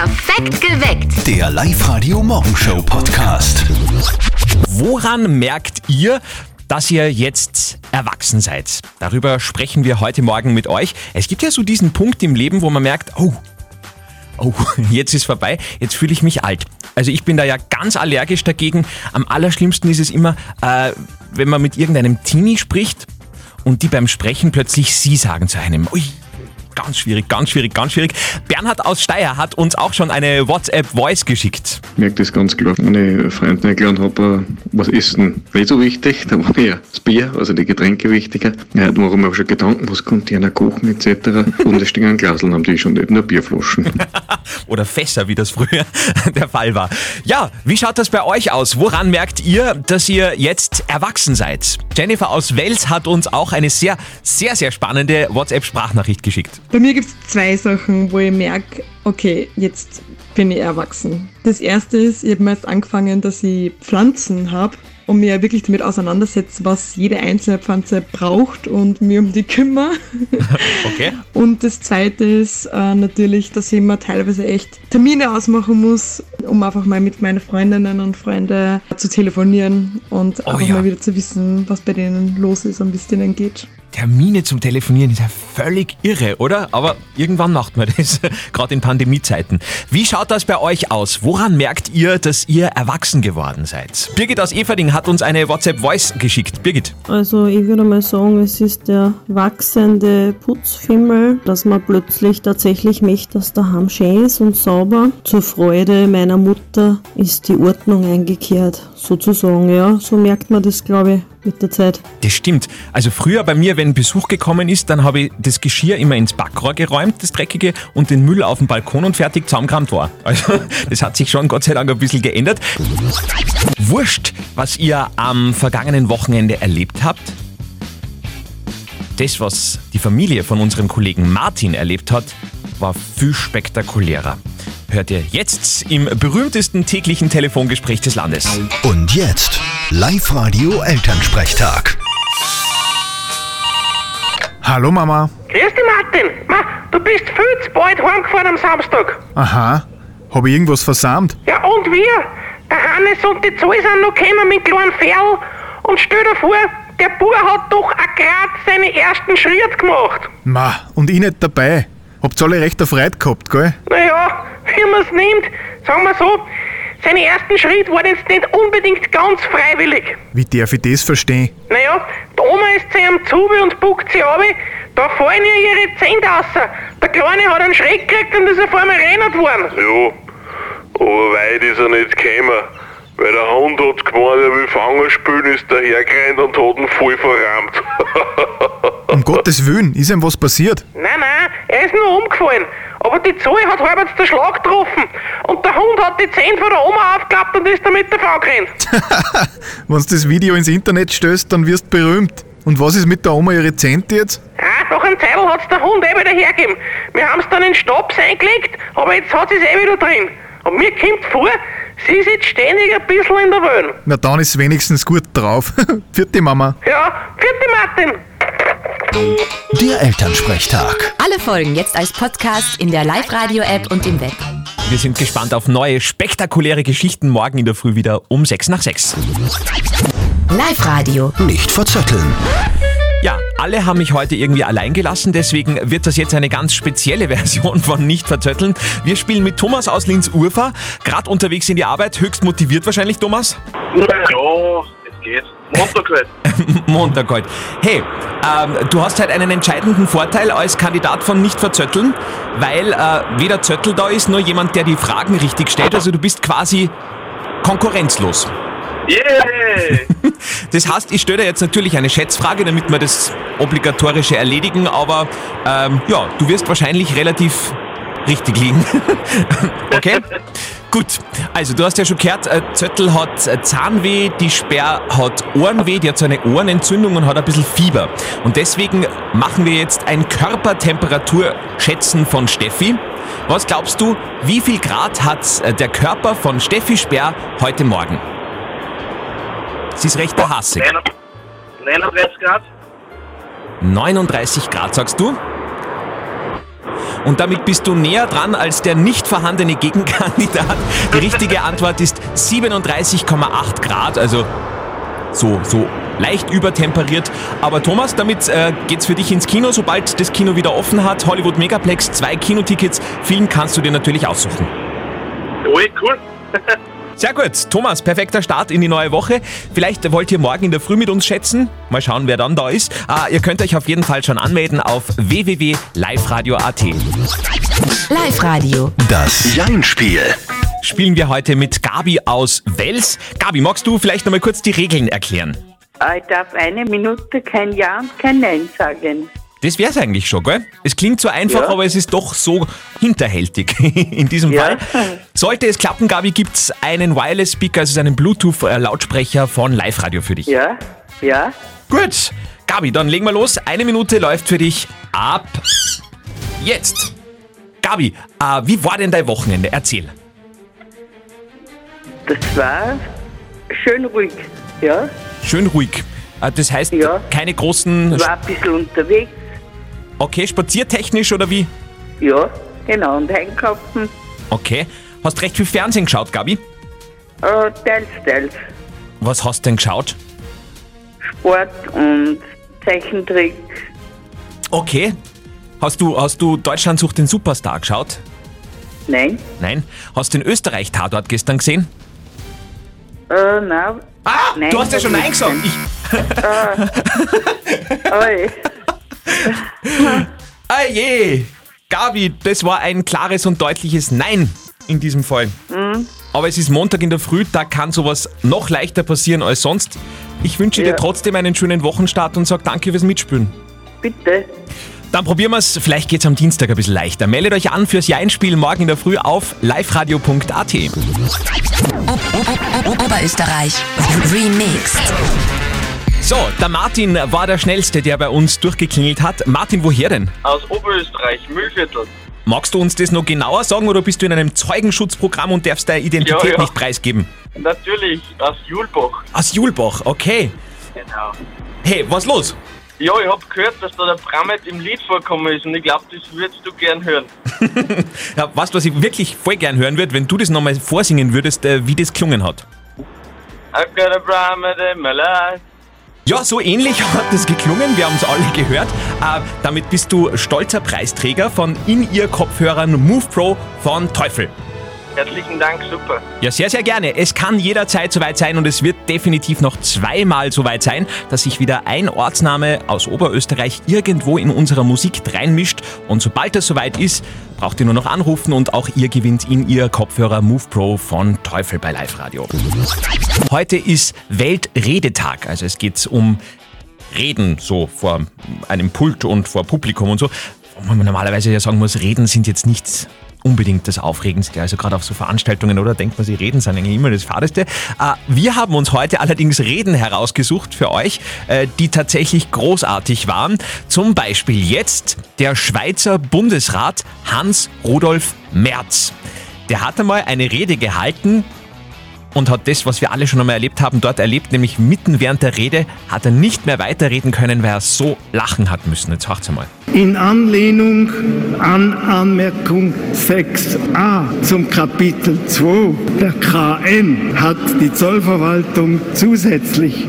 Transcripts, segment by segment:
Perfekt geweckt. Der Live-Radio Morgenshow Podcast. Woran merkt ihr, dass ihr jetzt erwachsen seid? Darüber sprechen wir heute Morgen mit euch. Es gibt ja so diesen Punkt im Leben, wo man merkt, oh, oh, jetzt ist vorbei, jetzt fühle ich mich alt. Also ich bin da ja ganz allergisch dagegen. Am allerschlimmsten ist es immer, äh, wenn man mit irgendeinem Teenie spricht und die beim Sprechen plötzlich sie sagen zu einem. Ui, ganz schwierig, ganz schwierig, ganz schwierig. Bernhard aus Steyr hat uns auch schon eine WhatsApp-Voice geschickt. Ich merke das ganz klar. Wenn ich Freunden eingeladen habe, was ist denn nicht so wichtig, da war mir das Bier, also die Getränke wichtiger. Ja, da machen wir auch schon Gedanken, was könnte einer kochen etc. Und es stehen ein Glaseln am Tisch und nicht nur Bierflaschen. Oder Fässer, wie das früher der Fall war. Ja, wie schaut das bei euch aus? Woran merkt ihr, dass ihr jetzt erwachsen seid? Jennifer aus Wels hat uns auch eine sehr, sehr, sehr spannende WhatsApp-Sprachnachricht geschickt. Bei mir gibt es zwei Sachen, wo ich merke, okay, jetzt bin ich erwachsen. Das erste ist, ich habe mir jetzt angefangen, dass ich Pflanzen habe und mir wirklich damit auseinandersetze, was jede einzelne Pflanze braucht und mir um die kümmere. Okay. Und das zweite ist äh, natürlich, dass ich mir teilweise echt Termine ausmachen muss, um einfach mal mit meinen Freundinnen und Freunden zu telefonieren und Oh einfach ja. mal wieder zu wissen, was bei denen los ist und wie es denen geht. Termine zum Telefonieren ist ja völlig irre, oder? Aber irgendwann macht man das, gerade in Pandemiezeiten. Wie schaut das bei euch aus? Woran merkt ihr, dass ihr erwachsen geworden seid? Birgit aus Everding hat uns eine WhatsApp-Voice geschickt. Birgit. Also ich würde mal sagen, es ist der wachsende Putzfimmel, dass man plötzlich tatsächlich möchte, dass daheim schön ist und sauber. Zur Freude meiner Mutter ist die Ordnung eingekehrt, sozusagen, ja. So merkt man das, glaube ich, mit der Zeit. Das stimmt. Also früher bei mir, wenn Besuch gekommen ist, dann habe ich das Geschirr immer ins Backrohr geräumt, das Dreckige, und den Müll auf den Balkon und fertig zusammengerammt war. Also das hat sich schon Gott sei Dank ein bisschen geändert. Wurscht, was ihr am vergangenen Wochenende erlebt habt. Das, was die Familie von unserem Kollegen Martin erlebt hat, war viel spektakulärer. Hört ihr jetzt im berühmtesten täglichen Telefongespräch des Landes. Und jetzt Live-Radio Elternsprechtag. Hallo Mama. Grüß dich, Martin. Ma, du bist viel zu bald heimgefahren am Samstag. Aha. Habe ich irgendwas versammelt? Ja, und wir? Der Hannes und die Zoe sind noch gekommen mit kleinen Ferl. Und stell dir vor, der Bub hat doch auch grad seine ersten Schritte gemacht. Ma, und ich nicht dabei. Habt alle recht erfreut gehabt, gell? Naja, wie man's nimmt, sagen wir so, seine ersten Schritte waren jetzt nicht unbedingt ganz freiwillig. Wie darf ich das verstehen? Naja, die Oma ist zu ihm Zube und buckt sie ab, da fallen ihr ihre Zähne raus. Der Kleine hat einen Schreck gekriegt und ist auf einmal rennert worden. Ja, aber weit ist er nicht gekommen. Weil der Hund hat gemeint, er will Fangen spielen, ist dahergerannt und hat ihn voll verrammt. Um Gottes Willen, ist ihm was passiert? Nein, nein, er ist nur umgefallen. Aber die Zoe hat halbwegs den Schlag getroffen. Der Hund hat die Zähne von der Oma aufgeklappt und ist damit davon gerannt. Wenn du das Video ins Internet stößt, dann wirst du berühmt. Und was ist mit der Oma ihre Zente jetzt? Ah, nach einem Zeitl hat's der Hund eh wieder hergegeben. Wir haben's dann in Stops eingelegt, aber jetzt hat sie's eh wieder drin. Und mir kommt vor, sie ist jetzt ständig ein bisschen in der Wöhn. Na dann ist wenigstens gut drauf. Vierte Mama. Ja, vierte Martin. Der Elternsprechtag. Alle Folgen jetzt als Podcast in der Live-Radio-App und im Web. Wir sind gespannt auf neue, spektakuläre Geschichten morgen in der Früh wieder um 6 nach 6. Live-Radio. Nicht verzetteln. Ja, alle haben mich heute irgendwie allein gelassen, deswegen wird das jetzt eine ganz spezielle Version von Nicht verzötteln. Wir spielen mit Thomas aus Linz-Urfa, gerade unterwegs in die Arbeit, höchst motiviert wahrscheinlich, Thomas. ja, geht. Montag halt. Montag heute. Hey, ähm, du hast halt einen entscheidenden Vorteil als Kandidat von Nicht verzötteln, weil äh, weder Zöttel da ist, nur jemand, der die Fragen richtig stellt. Also du bist quasi konkurrenzlos. Yay! Das heißt, ich stelle dir jetzt natürlich eine Schätzfrage, damit wir das Obligatorische erledigen, aber ähm, ja, du wirst wahrscheinlich relativ richtig liegen. okay? Gut, also du hast ja schon gehört, äh, Zöttl hat äh, Zahnweh, die Sperr hat Ohrenweh, die hat so eine Ohrenentzündung und hat ein bisschen Fieber. Und deswegen machen wir jetzt ein Körpertemperaturschätzen von Steffi. Was glaubst du, wie viel Grad hat äh, der Körper von Steffi Sperr heute Morgen? Sie ist recht hassig. 39 Grad? 39 Grad, sagst du? Und damit bist du näher dran als der nicht vorhandene Gegenkandidat. Die richtige Antwort ist 37,8 Grad, also so, so leicht übertemperiert. Aber Thomas, damit äh, geht's für dich ins Kino, sobald das Kino wieder offen hat. Hollywood Megaplex, zwei Kinotickets. Film kannst du dir natürlich aussuchen. Ui, cool. Sehr gut. Thomas, perfekter Start in die neue Woche. Vielleicht wollt ihr morgen in der Früh mit uns schätzen. Mal schauen, wer dann da ist. Ah, ihr könnt euch auf jeden Fall schon anmelden auf www.liveradio.at. Live-Radio. Das Jein-Spiel. Spielen wir heute mit Gabi aus Wels. Gabi, magst du vielleicht nochmal kurz die Regeln erklären? Ich darf eine Minute kein Ja und kein Nein sagen. Das wär's eigentlich schon, gell? Es klingt so einfach, Ja. aber es ist doch so hinterhältig in diesem Ja. Fall. Sollte es klappen, Gabi, gibt's einen Wireless Speaker, also einen Bluetooth-Lautsprecher von Live Radio für dich. Ja, ja. Gut, Gabi, dann legen wir los. Eine Minute läuft für dich ab jetzt. Gabi, äh, wie war denn dein Wochenende? Erzähl. Das war schön ruhig. Ja, Schön ruhig. Äh, das heißt, Ja. keine großen... war ein bisschen unterwegs. Okay, spaziertechnisch oder wie? Ja, genau. Und einkaufen. Okay. Hast recht viel Fernsehen geschaut, Gabi? Äh, teils, teils. Was hast du denn geschaut? Sport und Zeichentrick. Okay. Hast du, hast du Deutschland sucht den Superstar geschaut? Nein. Nein. Hast du den Österreich-Tatort gestern gesehen? Äh, na. Ah, Nein, du hast ja schon Nein gesagt. Ich, Oi. ah je. Gabi, das war ein klares und deutliches Nein in diesem Fall. Mhm. Aber es ist Montag in der Früh, da kann sowas noch leichter passieren als sonst. Ich wünsche dir Ja. trotzdem einen schönen Wochenstart und sag danke fürs Mitspielen. Bitte. Dann probieren wir es, vielleicht geht's am Dienstag ein bisschen leichter. Meldet euch an fürs Jeinspiel morgen in der Früh auf liveradio.at. Oberösterreich. Remixed. So, der Martin war der Schnellste, der bei uns durchgeklingelt hat. Martin, woher denn? Aus Oberösterreich, Mühlviertel. Magst du uns das noch genauer sagen oder bist du in einem Zeugenschutzprogramm und darfst deine Identität Ja, ja. nicht preisgeben? Natürlich, aus Julbach. Aus Julbach, okay. Genau. Hey, was los? Ja, ich hab gehört, dass da der Brammet im Lied vorkommen ist und ich glaube, das würdest du gern hören. Ja, weißt du, was ich wirklich voll gern hören würde, wenn du das nochmal vorsingen würdest, äh, wie das klungen hat? I've got a Brammet in my life. Ja, so ähnlich hat das geklungen, wir haben es alle gehört. Äh, damit bist du stolzer Preisträger von In-Ear-Kopfhörern Move Pro von Teufel. Herzlichen Dank, super. Ja, sehr, sehr gerne. Es kann jederzeit soweit sein und es wird definitiv noch zweimal soweit sein, dass sich wieder ein Ortsname aus Oberösterreich irgendwo in unserer Musik reinmischt. Und sobald das soweit ist, braucht ihr nur noch anrufen und auch ihr gewinnt in ihr Kopfhörer Move Pro von Teufel bei Live Radio. Heute ist Weltredetag, also es geht um Reden so vor einem Pult und vor Publikum und so. Wo man normalerweise ja sagen muss, Reden sind jetzt nicht unbedingt das Aufregendste. Also gerade auf so Veranstaltungen, oder? Denkt man, sie Reden sind eigentlich immer das Fadeste. Äh, Wir haben uns heute allerdings Reden herausgesucht für euch, äh, die tatsächlich großartig waren. Zum Beispiel jetzt der Schweizer Bundesrat Hans Rudolf Merz. Der hat einmal eine Rede gehalten, und hat das, was wir alle schon einmal erlebt haben, dort erlebt, nämlich mitten während der Rede hat er nicht mehr weiterreden können, weil er so lachen hat müssen. Jetzt hört's einmal. In Anlehnung an Anmerkung 6a zum Kapitel 2 der KM hat die Zollverwaltung zusätzlich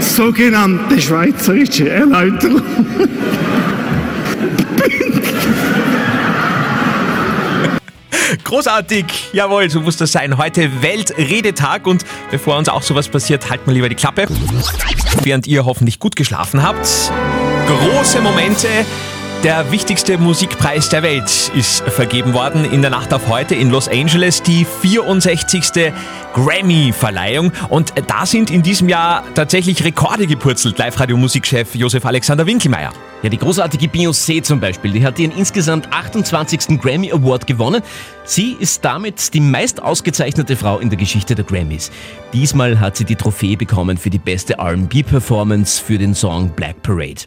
sogenannte schweizerische Erläuterung Großartig! Jawohl, so muss das sein. Heute Weltredetag und bevor uns auch sowas passiert, halten wir lieber die Klappe. Während ihr hoffentlich gut geschlafen habt. Große Momente. Der wichtigste Musikpreis der Welt ist vergeben worden in der Nacht auf heute in Los Angeles, die 64. Grammy-Verleihung. Und da sind in diesem Jahr tatsächlich Rekorde gepurzelt. Live-Radio-Musikchef Josef Alexander Winkelmeier. Ja, die großartige Beyoncé zum Beispiel, die hat ihren insgesamt 28. Grammy Award gewonnen. Sie ist damit die meist ausgezeichnete Frau in der Geschichte der Grammys. Diesmal hat sie die Trophäe bekommen für die beste R&B-Performance für den Song Black Parade.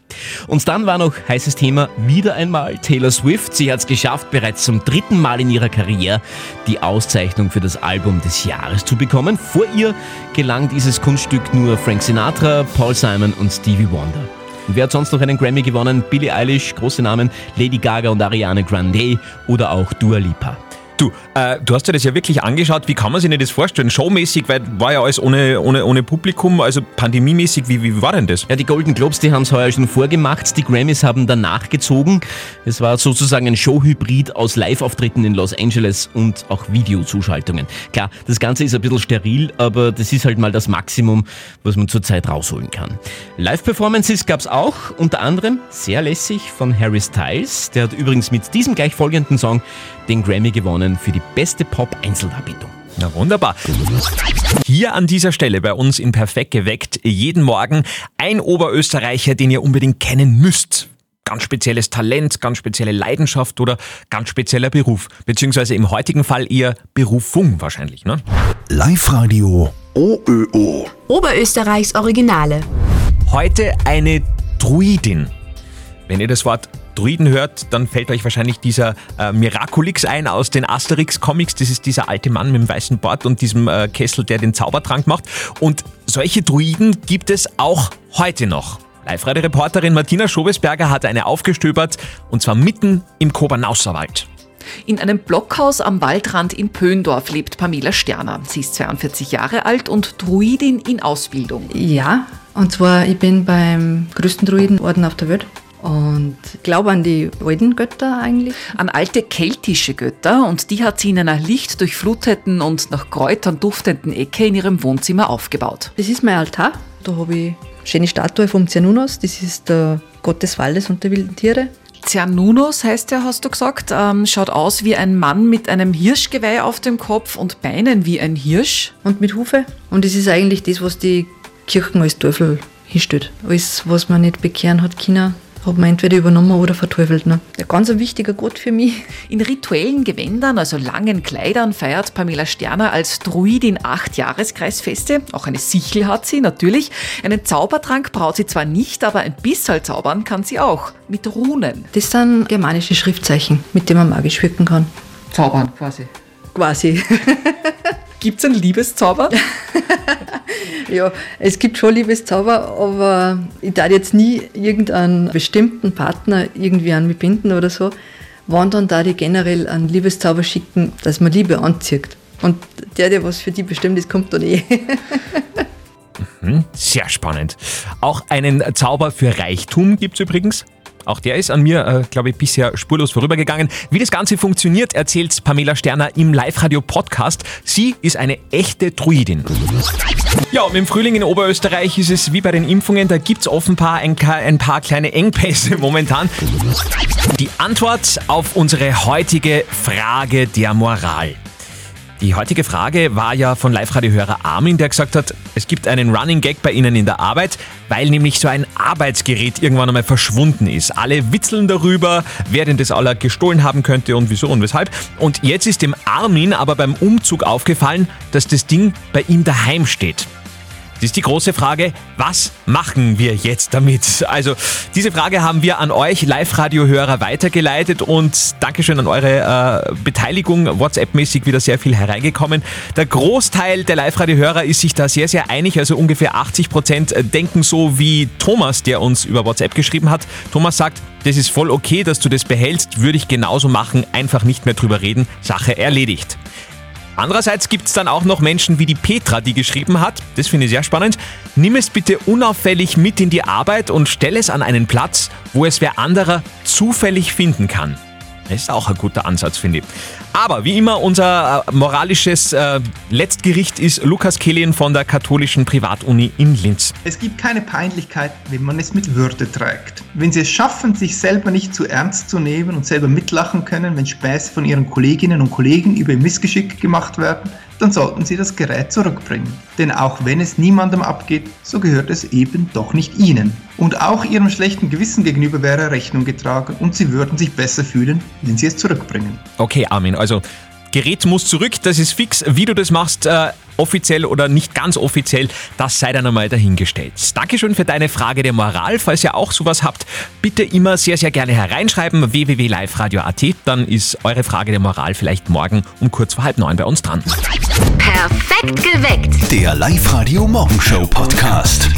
Und dann war noch heißes Thema wieder einmal Taylor Swift. Sie hat es geschafft, bereits zum dritten Mal in ihrer Karriere die Auszeichnung für das Album des Jahres zu bekommen. Vor ihr gelang dieses Kunststück nur Frank Sinatra, Paul Simon und Stevie Wonder. Und wer hat sonst noch einen Grammy gewonnen? Billie Eilish, große Namen, Lady Gaga und Ariana Grande oder auch Dua Lipa. Du, äh, du hast dir das ja wirklich angeschaut. Wie kann man sich denn das vorstellen? Showmäßig, weil war ja alles ohne, ohne, ohne Publikum, also pandemiemäßig. Wie, wie war denn das? Ja, die Golden Globes, die haben es heuer schon vorgemacht. Die Grammys haben danach gezogen. Es war sozusagen ein Showhybrid aus Live-Auftritten in Los Angeles und auch Videozuschaltungen. Klar, das Ganze ist ein bisschen steril, aber das ist halt mal das Maximum, was man zurzeit rausholen kann. Live-Performances gab es auch, unter anderem sehr lässig von Harry Styles. Der hat übrigens mit diesem gleich folgenden Song den Grammy gewonnen für die beste Pop-Einzeldarbietung. Na wunderbar. Hier an dieser Stelle bei uns in Perfekt geweckt jeden Morgen ein Oberösterreicher, den ihr unbedingt kennen müsst. Ganz spezielles Talent, ganz spezielle Leidenschaft oder ganz spezieller Beruf. Beziehungsweise im heutigen Fall eher Berufung wahrscheinlich, ne? Live-Radio OÖO. Oberösterreichs Originale. Heute eine Druidin. Wenn ihr das Wort Druiden hört, dann fällt euch wahrscheinlich dieser äh, Miraculix ein aus den Asterix-Comics. Das ist dieser alte Mann mit dem weißen Bart und diesem äh, Kessel, der den Zaubertrank macht. Und solche Druiden gibt es auch heute noch. Live-Radio-Reporterin Martina Schobesberger hat eine aufgestöbert und zwar mitten im Kobernauserwald. In einem Blockhaus am Waldrand in Pöndorf lebt Pamela Sterner. Sie ist 42 Jahre alt und Druidin in Ausbildung. Ja, und zwar ich bin beim größten Druidenorden auf der Welt und glaube an die alten Götter eigentlich. An alte keltische Götter und die hat sie in einer lichtdurchfluteten und nach Kräutern duftenden Ecke in ihrem Wohnzimmer aufgebaut. Das ist mein Altar. Da habe ich eine schöne Statue vom Cernunnos. Das ist der Gott des Waldes und der wilden Tiere. Cernunnos heißt er, hast du gesagt. Ähm, schaut aus wie ein Mann mit einem Hirschgeweih auf dem Kopf und Beinen wie ein Hirsch. Und mit Hufe. Und das ist eigentlich das, was die Kirchen als Teufel hinstellt. Alles, was man nicht bekehren hat, China, hat man entweder übernommen oder verteufelt. Ne? Ein ganz ein wichtiger Gott für mich. In rituellen Gewändern, also langen Kleidern, feiert Pamela Sterner als Druidin acht Jahreskreisfeste. Auch eine Sichel hat sie, natürlich. Einen Zaubertrank braucht sie zwar nicht, aber ein bisschen zaubern kann sie auch. Mit Runen. Das sind germanische Schriftzeichen, mit denen man magisch wirken kann. Zaubern quasi. Quasi. Gibt es einen Liebeszauber? ja, es gibt schon Liebeszauber, aber ich darf jetzt nie irgendeinen bestimmten Partner irgendwie an mich binden oder so. Wann dann da die generell einen Liebeszauber schicken, dass man Liebe anzieht. Und der, der was für die bestimmt ist, kommt dann eh. Mhm, Sehr spannend. Auch einen Zauber für Reichtum gibt es übrigens. Auch der ist an mir, äh, glaube ich, bisher spurlos vorübergegangen. Wie das Ganze funktioniert, erzählt Pamela Sterner im Live-Radio-Podcast. Sie ist eine echte Druidin. Ja, und im Frühling in Oberösterreich ist es wie bei den Impfungen, da gibt es offenbar ein, ein paar kleine Engpässe momentan. Die Antwort auf unsere heutige Frage der Moral. Die heutige Frage war ja von Live-Radio-Hörer Armin, der gesagt hat, es gibt einen Running Gag bei Ihnen in der Arbeit, weil nämlich so ein Arbeitsgerät irgendwann einmal verschwunden ist. Alle witzeln darüber, wer denn das aller gestohlen haben könnte und wieso und weshalb. Und jetzt ist dem Armin aber beim Umzug aufgefallen, dass das Ding bei ihm daheim steht. Das ist die große Frage, was machen wir jetzt damit? Also, diese Frage haben wir an euch Live-Radio-Hörer weitergeleitet und Dankeschön an eure äh, Beteiligung. WhatsApp-mäßig wieder sehr viel hereingekommen. Der Großteil der Live-Radio-Hörer ist sich da sehr, sehr einig. Also ungefähr 80 Prozent denken so wie Thomas, der uns über WhatsApp geschrieben hat. Thomas sagt, das ist voll okay, dass du das behältst, würde ich genauso machen, einfach nicht mehr drüber reden, Sache erledigt. Andererseits gibt es dann auch noch Menschen wie die Petra, die geschrieben hat, das finde ich sehr spannend, nimm es bitte unauffällig mit in die Arbeit und stell es an einen Platz, wo es wer anderer zufällig finden kann. Das ist auch ein guter Ansatz, finde ich. Aber wie immer, unser äh, moralisches äh, Letztgericht ist Lukas Kehlin von der katholischen Privatuni in Linz. Es gibt keine Peinlichkeit, wenn man es mit Würde trägt. Wenn Sie es schaffen, sich selber nicht zu ernst zu nehmen und selber mitlachen können, wenn Späße von Ihren Kolleginnen und Kollegen über Missgeschick gemacht werden, dann sollten Sie das Gerät zurückbringen. Denn auch wenn es niemandem abgeht, so gehört es eben doch nicht Ihnen. Und auch Ihrem schlechten Gewissen gegenüber wäre Rechnung getragen und Sie würden sich besser fühlen, wenn Sie es zurückbringen. Okay, Armin, also Gerät muss zurück, das ist fix. Wie du das machst, äh, offiziell oder nicht ganz offiziell, das sei dann einmal dahingestellt. Dankeschön für deine Frage der Moral. Falls ihr auch sowas habt, bitte immer sehr, sehr gerne hereinschreiben. www.liveradio.at, dann ist eure Frage der Moral vielleicht morgen um kurz vor halb neun bei uns dran. Perfekt geweckt. Der Live-Radio Morgenshow Podcast.